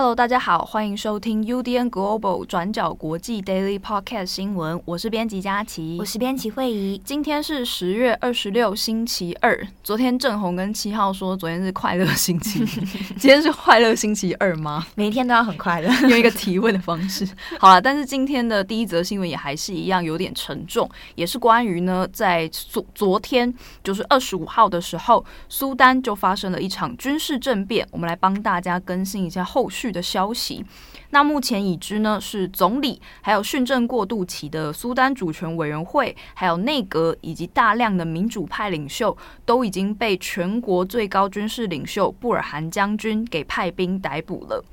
Hello，大家好，欢迎收听 UDN Global 转角国际 Daily Podcast 新闻。我是编辑佳琪，我是编辑慧仪。今天是十月二十六，星期二。昨天郑红跟七号说昨天是快乐星期，今天是快乐星期二吗？每一天都要很快乐，用一个提问的方式。好了，但是今天的第一则新闻也还是一样有点沉重，也是关于呢，在昨昨天就是二十五号的时候，苏丹就发生了一场军事政变。我们来帮大家更新一下后续。的消息，那目前已知呢是总理，还有训政过渡期的苏丹主权委员会，还有内阁以及大量的民主派领袖，都已经被全国最高军事领袖布尔汗将军给派兵逮捕了。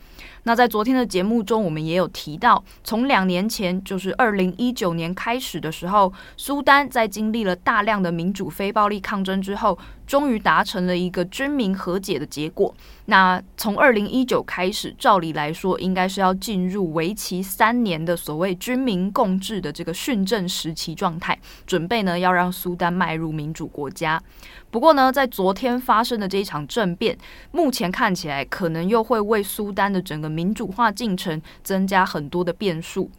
那在昨天的节目中，我们也有提到，从两年前，就是二零一九年开始的时候，苏丹在经历了大量的民主非暴力抗争之后，终于达成了一个军民和解的结果。那从二零一九开始，照理来说，应该是要进入为期三年的所谓军民共治的这个训政时期状态，准备呢要让苏丹迈入民主国家。不过呢，在昨天发生的这一场政变，目前看起来可能又会为苏丹的整个民主化进程增加很多的变数。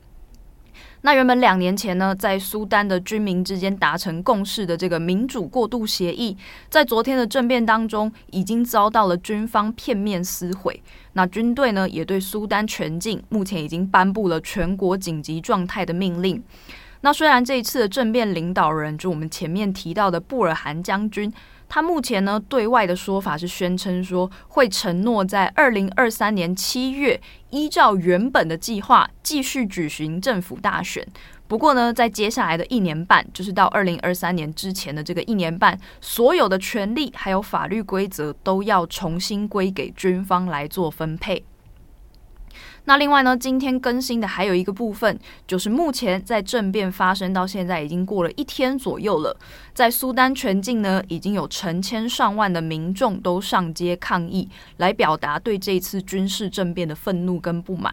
那原本两年前呢，在苏丹的军民之间达成共识的这个民主过渡协议，在昨天的政变当中，已经遭到了军方片面撕毁。那军队呢，也对苏丹全境目前已经颁布了全国紧急状态的命令。那虽然这一次的政变领导人，就我们前面提到的布尔汗将军，他目前呢对外的说法是宣称说会承诺在二零二三年七月依照原本的计划继续举行政府大选。不过呢，在接下来的一年半，就是到二零二三年之前的这个一年半，所有的权利还有法律规则都要重新归给军方来做分配。那另外呢，今天更新的还有一个部分，就是目前在政变发生到现在已经过了一天左右了，在苏丹全境呢，已经有成千上万的民众都上街抗议，来表达对这次军事政变的愤怒跟不满。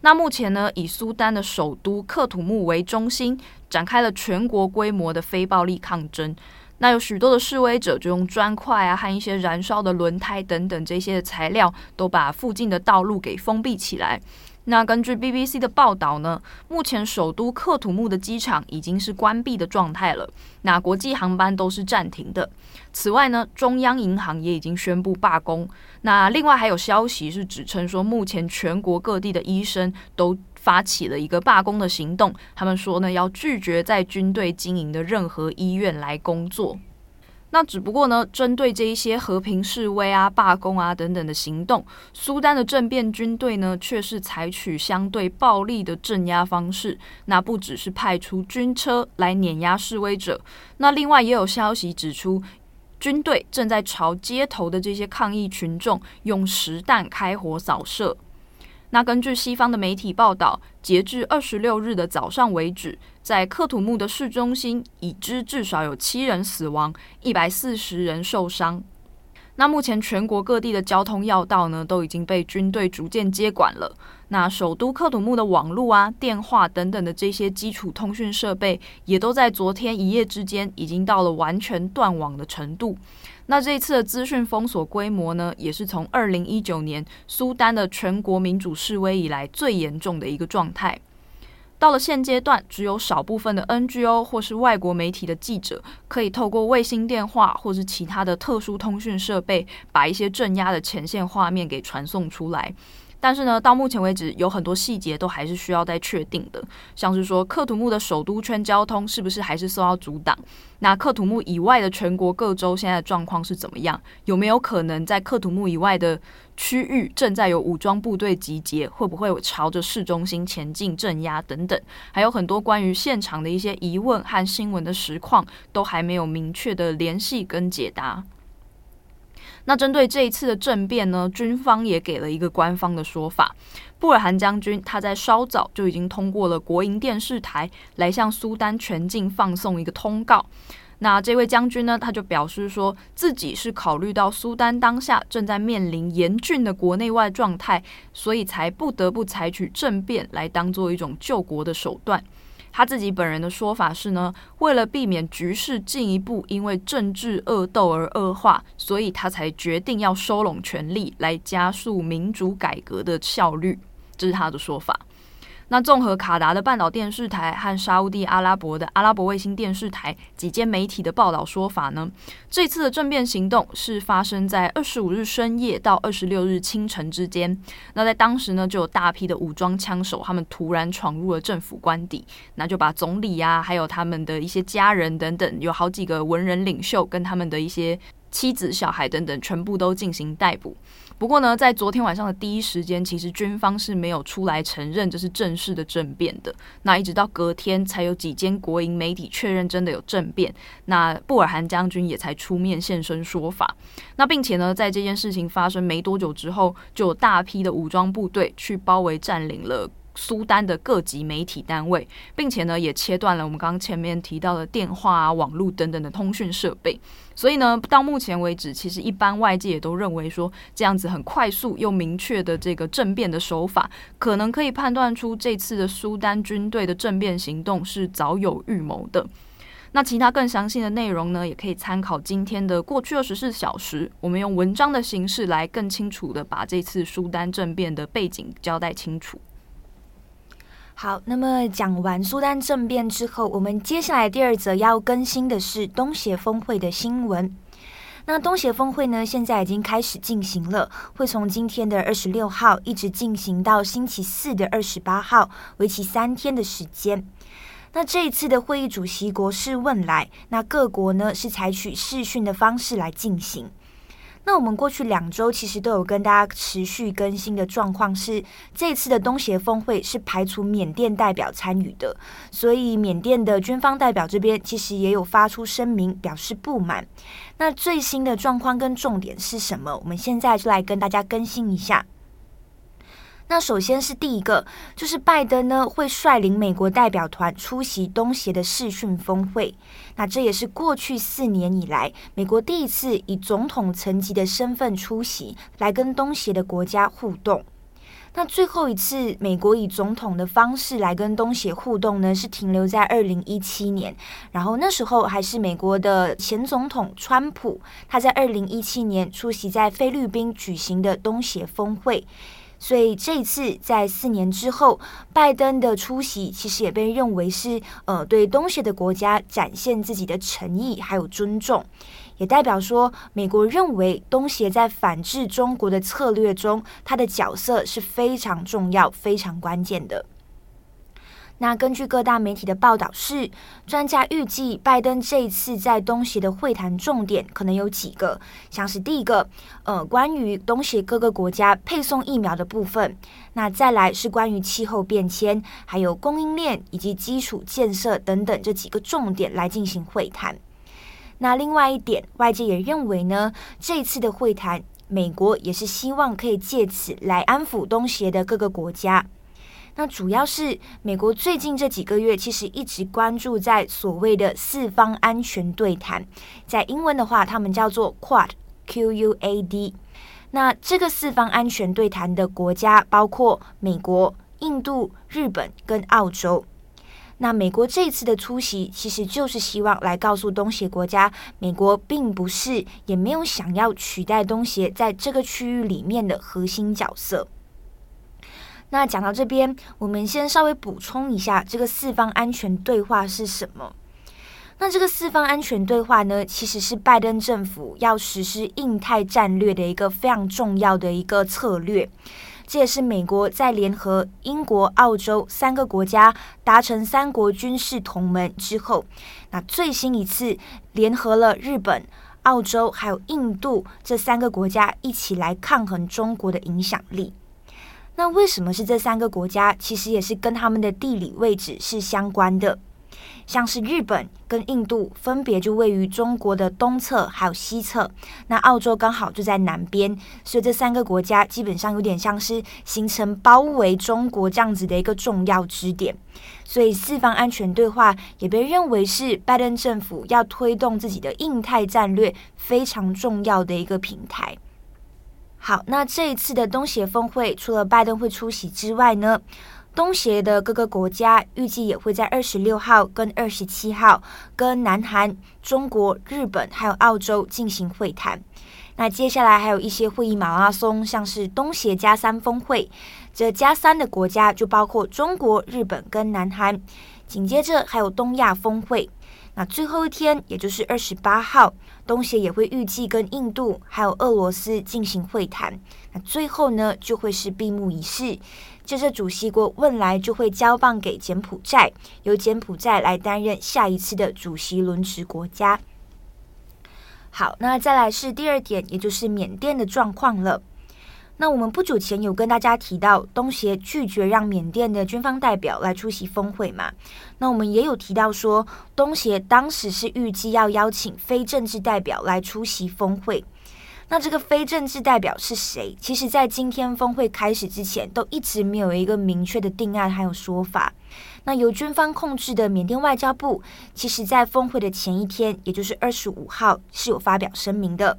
那目前呢，以苏丹的首都克土木为中心，展开了全国规模的非暴力抗争。那有许多的示威者就用砖块啊和一些燃烧的轮胎等等这些材料，都把附近的道路给封闭起来。那根据 BBC 的报道呢，目前首都克土木的机场已经是关闭的状态了，那国际航班都是暂停的。此外呢，中央银行也已经宣布罢工。那另外还有消息是指称说，目前全国各地的医生都发起了一个罢工的行动，他们说呢，要拒绝在军队经营的任何医院来工作。那只不过呢，针对这一些和平示威啊、罢工啊等等的行动，苏丹的政变军队呢，却是采取相对暴力的镇压方式。那不只是派出军车来碾压示威者，那另外也有消息指出，军队正在朝街头的这些抗议群众用实弹开火扫射。那根据西方的媒体报道，截至二十六日的早上为止，在克土木的市中心已知至少有七人死亡，一百四十人受伤。那目前全国各地的交通要道呢，都已经被军队逐渐接管了。那首都克土木的网络啊、电话等等的这些基础通讯设备，也都在昨天一夜之间已经到了完全断网的程度。那这一次的资讯封锁规模呢，也是从二零一九年苏丹的全国民主示威以来最严重的一个状态。到了现阶段，只有少部分的 NGO 或是外国媒体的记者，可以透过卫星电话或是其他的特殊通讯设备，把一些镇压的前线画面给传送出来。但是呢，到目前为止，有很多细节都还是需要再确定的，像是说克土木的首都圈交通是不是还是受到阻挡？那克土木以外的全国各州现在的状况是怎么样？有没有可能在克土木以外的区域正在有武装部队集结？会不会朝着市中心前进镇压等等？还有很多关于现场的一些疑问和新闻的实况，都还没有明确的联系跟解答。那针对这一次的政变呢，军方也给了一个官方的说法。布尔汗将军他在稍早就已经通过了国营电视台来向苏丹全境放送一个通告。那这位将军呢，他就表示说自己是考虑到苏丹当下正在面临严峻的国内外状态，所以才不得不采取政变来当做一种救国的手段。他自己本人的说法是呢，为了避免局势进一步因为政治恶斗而恶化，所以他才决定要收拢权力来加速民主改革的效率，这是他的说法。那综合卡达的半岛电视台和沙乌地阿拉伯的阿拉伯卫星电视台几间媒体的报道说法呢，这次的政变行动是发生在二十五日深夜到二十六日清晨之间。那在当时呢，就有大批的武装枪手，他们突然闯入了政府官邸，那就把总理、啊，还有他们的一些家人等等，有好几个文人领袖跟他们的一些妻子、小孩等等，全部都进行逮捕。不过呢，在昨天晚上的第一时间，其实军方是没有出来承认这是正式的政变的。那一直到隔天，才有几间国营媒体确认真的有政变。那布尔汗将军也才出面现身说法。那并且呢，在这件事情发生没多久之后，就有大批的武装部队去包围占领了。苏丹的各级媒体单位，并且呢，也切断了我们刚刚前面提到的电话啊、网络等等的通讯设备。所以呢，到目前为止，其实一般外界也都认为说，这样子很快速又明确的这个政变的手法，可能可以判断出这次的苏丹军队的政变行动是早有预谋的。那其他更详细的内容呢，也可以参考今天的过去二十四小时，我们用文章的形式来更清楚的把这次苏丹政变的背景交代清楚。好，那么讲完苏丹政变之后，我们接下来第二则要更新的是东协峰会的新闻。那东协峰会呢，现在已经开始进行了，会从今天的二十六号一直进行到星期四的二十八号，为期三天的时间。那这一次的会议主席国是汶莱，那各国呢是采取视讯的方式来进行。那我们过去两周其实都有跟大家持续更新的状况是，这次的东协峰会是排除缅甸代表参与的，所以缅甸的军方代表这边其实也有发出声明表示不满。那最新的状况跟重点是什么？我们现在就来跟大家更新一下。那首先是第一个，就是拜登呢会率领美国代表团出席东协的视讯峰会。那这也是过去四年以来美国第一次以总统层级的身份出席，来跟东协的国家互动。那最后一次美国以总统的方式来跟东协互动呢，是停留在二零一七年，然后那时候还是美国的前总统川普，他在二零一七年出席在菲律宾举行的东协峰会。所以这一次在四年之后，拜登的出席其实也被认为是呃对东协的国家展现自己的诚意还有尊重，也代表说美国认为东协在反制中国的策略中，它的角色是非常重要、非常关键的。那根据各大媒体的报道是，专家预计拜登这一次在东协的会谈重点可能有几个，像是第一个，呃，关于东协各个国家配送疫苗的部分；那再来是关于气候变迁，还有供应链以及基础建设等等这几个重点来进行会谈。那另外一点，外界也认为呢，这一次的会谈，美国也是希望可以借此来安抚东协的各个国家。那主要是美国最近这几个月其实一直关注在所谓的四方安全对谈，在英文的话，他们叫做 Quad，Q-U-A-D。那这个四方安全对谈的国家包括美国、印度、日本跟澳洲。那美国这一次的出席，其实就是希望来告诉东协国家，美国并不是也没有想要取代东协在这个区域里面的核心角色。那讲到这边，我们先稍微补充一下，这个四方安全对话是什么？那这个四方安全对话呢，其实是拜登政府要实施印太战略的一个非常重要的一个策略。这也是美国在联合英国、澳洲三个国家达成三国军事同盟之后，那最新一次联合了日本、澳洲还有印度这三个国家一起来抗衡中国的影响力。那为什么是这三个国家？其实也是跟他们的地理位置是相关的。像是日本跟印度分别就位于中国的东侧还有西侧，那澳洲刚好就在南边，所以这三个国家基本上有点像是形成包围中国这样子的一个重要支点，所以四方安全对话也被认为是拜登政府要推动自己的印太战略非常重要的一个平台。好，那这一次的东协峰会，除了拜登会出席之外呢，东协的各个国家预计也会在二十六号跟二十七号跟南韩、中国、日本还有澳洲进行会谈。那接下来还有一些会议马拉松，像是东协加三峰会，这加三的国家就包括中国、日本跟南韩。紧接着还有东亚峰会。那最后一天，也就是二十八号，东协也会预计跟印度还有俄罗斯进行会谈。那最后呢，就会是闭幕仪式。接着主席国未来就会交棒给柬埔寨，由柬埔寨来担任下一次的主席轮值国家。好，那再来是第二点，也就是缅甸的状况了。那我们不久前有跟大家提到，东协拒绝让缅甸的军方代表来出席峰会嘛？那我们也有提到说，东协当时是预计要邀请非政治代表来出席峰会。那这个非政治代表是谁？其实，在今天峰会开始之前，都一直没有一个明确的定案还有说法。那由军方控制的缅甸外交部，其实在峰会的前一天，也就是二十五号，是有发表声明的。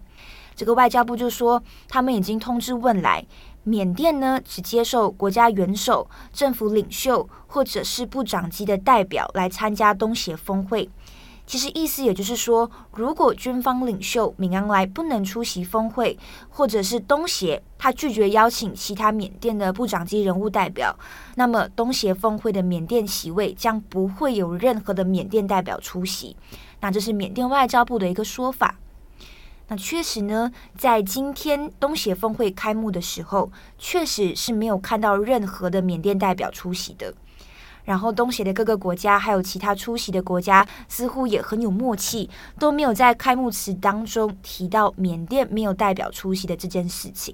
这个外交部就说，他们已经通知汶莱，缅甸呢只接受国家元首、政府领袖或者是部长级的代表来参加东协峰会。其实意思也就是说，如果军方领袖敏昂莱不能出席峰会，或者是东协他拒绝邀请其他缅甸的部长级人物代表，那么东协峰会的缅甸席位将不会有任何的缅甸代表出席。那这是缅甸外交部的一个说法。那确实呢，在今天东协峰会开幕的时候，确实是没有看到任何的缅甸代表出席的。然后东协的各个国家还有其他出席的国家，似乎也很有默契，都没有在开幕词当中提到缅甸没有代表出席的这件事情。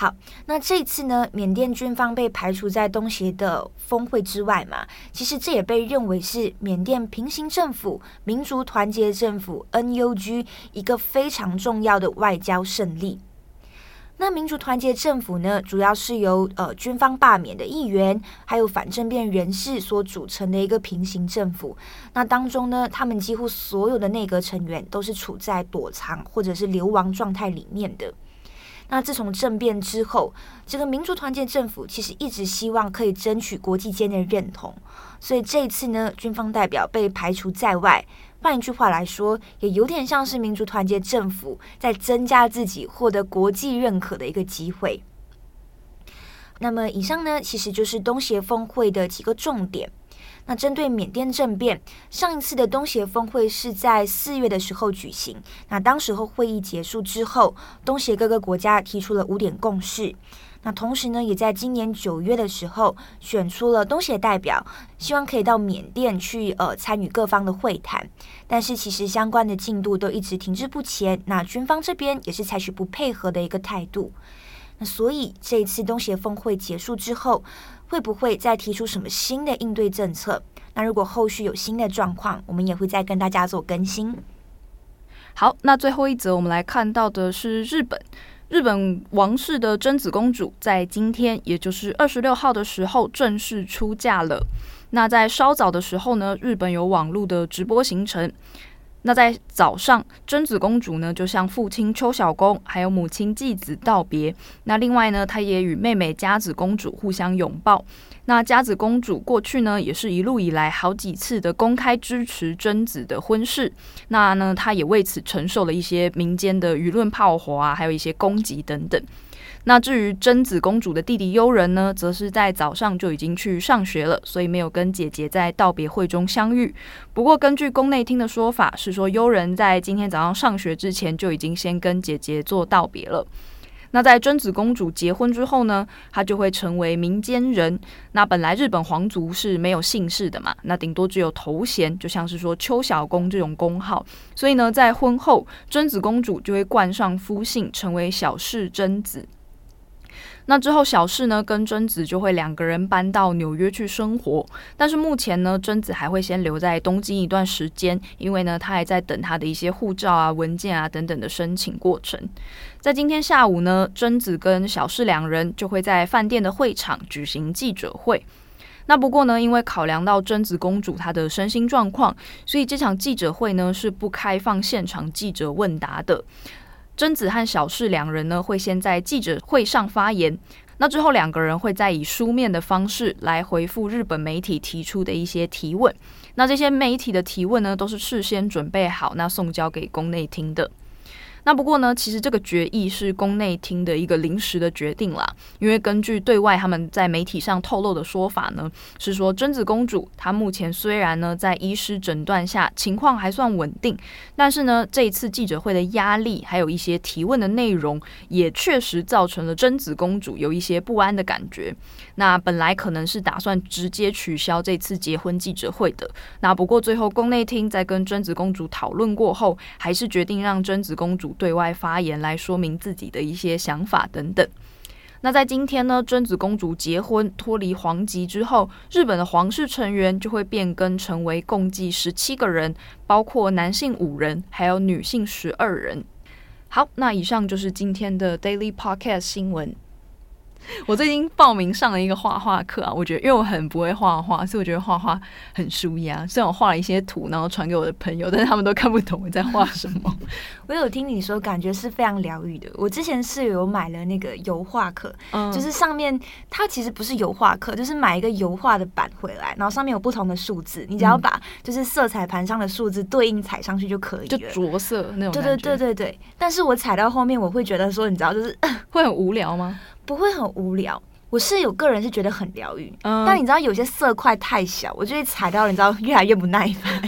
好，那这次呢，缅甸军方被排除在东协的峰会之外嘛，其实这也被认为是缅甸平行政府民族团结政府 （NUG） 一个非常重要的外交胜利。那民族团结政府呢，主要是由呃军方罢免的议员，还有反政变人士所组成的一个平行政府。那当中呢，他们几乎所有的内阁成员都是处在躲藏或者是流亡状态里面的。那自从政变之后，这个民族团结政府其实一直希望可以争取国际间的认同，所以这一次呢，军方代表被排除在外。换一句话来说，也有点像是民族团结政府在增加自己获得国际认可的一个机会。那么以上呢，其实就是东协峰会的几个重点。那针对缅甸政变，上一次的东协峰会是在四月的时候举行。那当时候会议结束之后，东协各个国家提出了五点共识。那同时呢，也在今年九月的时候选出了东协代表，希望可以到缅甸去呃参与各方的会谈。但是其实相关的进度都一直停滞不前。那军方这边也是采取不配合的一个态度。那所以这一次东协峰会结束之后，会不会再提出什么新的应对政策？那如果后续有新的状况，我们也会再跟大家做更新。好，那最后一则我们来看到的是日本，日本王室的真子公主在今天，也就是二十六号的时候正式出嫁了。那在稍早的时候呢，日本有网络的直播行程。那在早上，真子公主呢就向父亲秋篠宫还有母亲纪子道别。那另外呢，她也与妹妹佳子公主互相拥抱。那佳子公主过去呢，也是一路以来好几次的公开支持真子的婚事。那呢，她也为此承受了一些民间的舆论炮火啊，还有一些攻击等等。那至于贞子公主的弟弟悠仁呢，则是在早上就已经去上学了，所以没有跟姐姐在道别会中相遇。不过，根据宫内厅的说法，是说悠仁在今天早上上学之前就已经先跟姐姐做道别了。那在贞子公主结婚之后呢，她就会成为民间人。那本来日本皇族是没有姓氏的嘛，那顶多只有头衔，就像是说秋小宫这种宫号。所以呢，在婚后，贞子公主就会冠上夫姓，成为小室贞子。那之后，小世呢跟贞子就会两个人搬到纽约去生活。但是目前呢，贞子还会先留在东京一段时间，因为呢，她还在等她的一些护照啊、文件啊等等的申请过程。在今天下午呢，贞子跟小世两人就会在饭店的会场举行记者会。那不过呢，因为考量到贞子公主她的身心状况，所以这场记者会呢是不开放现场记者问答的。贞子和小室两人呢，会先在记者会上发言，那之后两个人会再以书面的方式来回复日本媒体提出的一些提问。那这些媒体的提问呢，都是事先准备好，那送交给宫内厅的。那不过呢，其实这个决议是宫内厅的一个临时的决定啦。因为根据对外他们在媒体上透露的说法呢，是说贞子公主她目前虽然呢在医师诊断下情况还算稳定，但是呢这一次记者会的压力还有一些提问的内容，也确实造成了贞子公主有一些不安的感觉。那本来可能是打算直接取消这次结婚记者会的，那不过最后宫内厅在跟贞子公主讨论过后，还是决定让贞子公主。对外发言来说明自己的一些想法等等。那在今天呢，贞子公主结婚脱离皇籍之后，日本的皇室成员就会变更成为共计十七个人，包括男性五人，还有女性十二人。好，那以上就是今天的 Daily Podcast 新闻。我最近报名上了一个画画课啊，我觉得因为我很不会画画，所以我觉得画画很舒压。虽然我画了一些图，然后传给我的朋友，但是他们都看不懂我在画什么。我有听你说，感觉是非常疗愈的。我之前是有买了那个油画课，嗯，就是上面它其实不是油画课，就是买一个油画的板回来，然后上面有不同的数字，你只要把就是色彩盘上的数字对应踩上去就可以了，就着色那种。对对对对对。但是我踩到后面，我会觉得说，你知道，就是 会很无聊吗？不会很无聊，我是有个人是觉得很疗愈，嗯，但你知道有些色块太小，我就会踩到，你知道越来越不耐烦。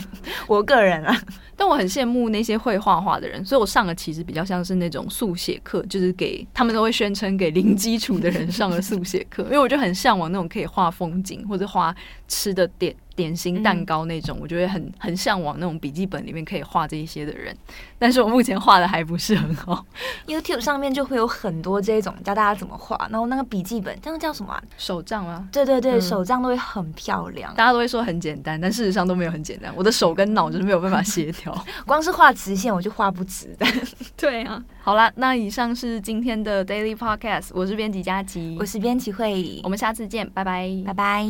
我个人啊，但我很羡慕那些会画画的人，所以我上的其实比较像是那种速写课，就是给他们都会宣称给零基础的人上的速写课，因为我就很向往那种可以画风景或者画吃的点。点心蛋糕那种，我就会很很向往那种笔记本里面可以画这一些的人，但是我目前画的还不是很好。YouTube 上面就会有很多这种教大家怎么画，然后那个笔记本，这样叫什么啊？手账吗？对对对，嗯、手账都会很漂亮。大家都会说很简单，但事实上都没有很简单。我的手跟脑就是没有办法协调，光是画直线我就画不直的。对啊，好啦，那以上是今天的 Daily Podcast，我是编辑佳琪，我是编辑慧，我们下次见，拜拜，拜拜。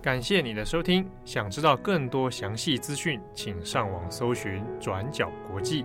感谢你的收听，想知道更多详细资讯，请上网搜寻转角国际。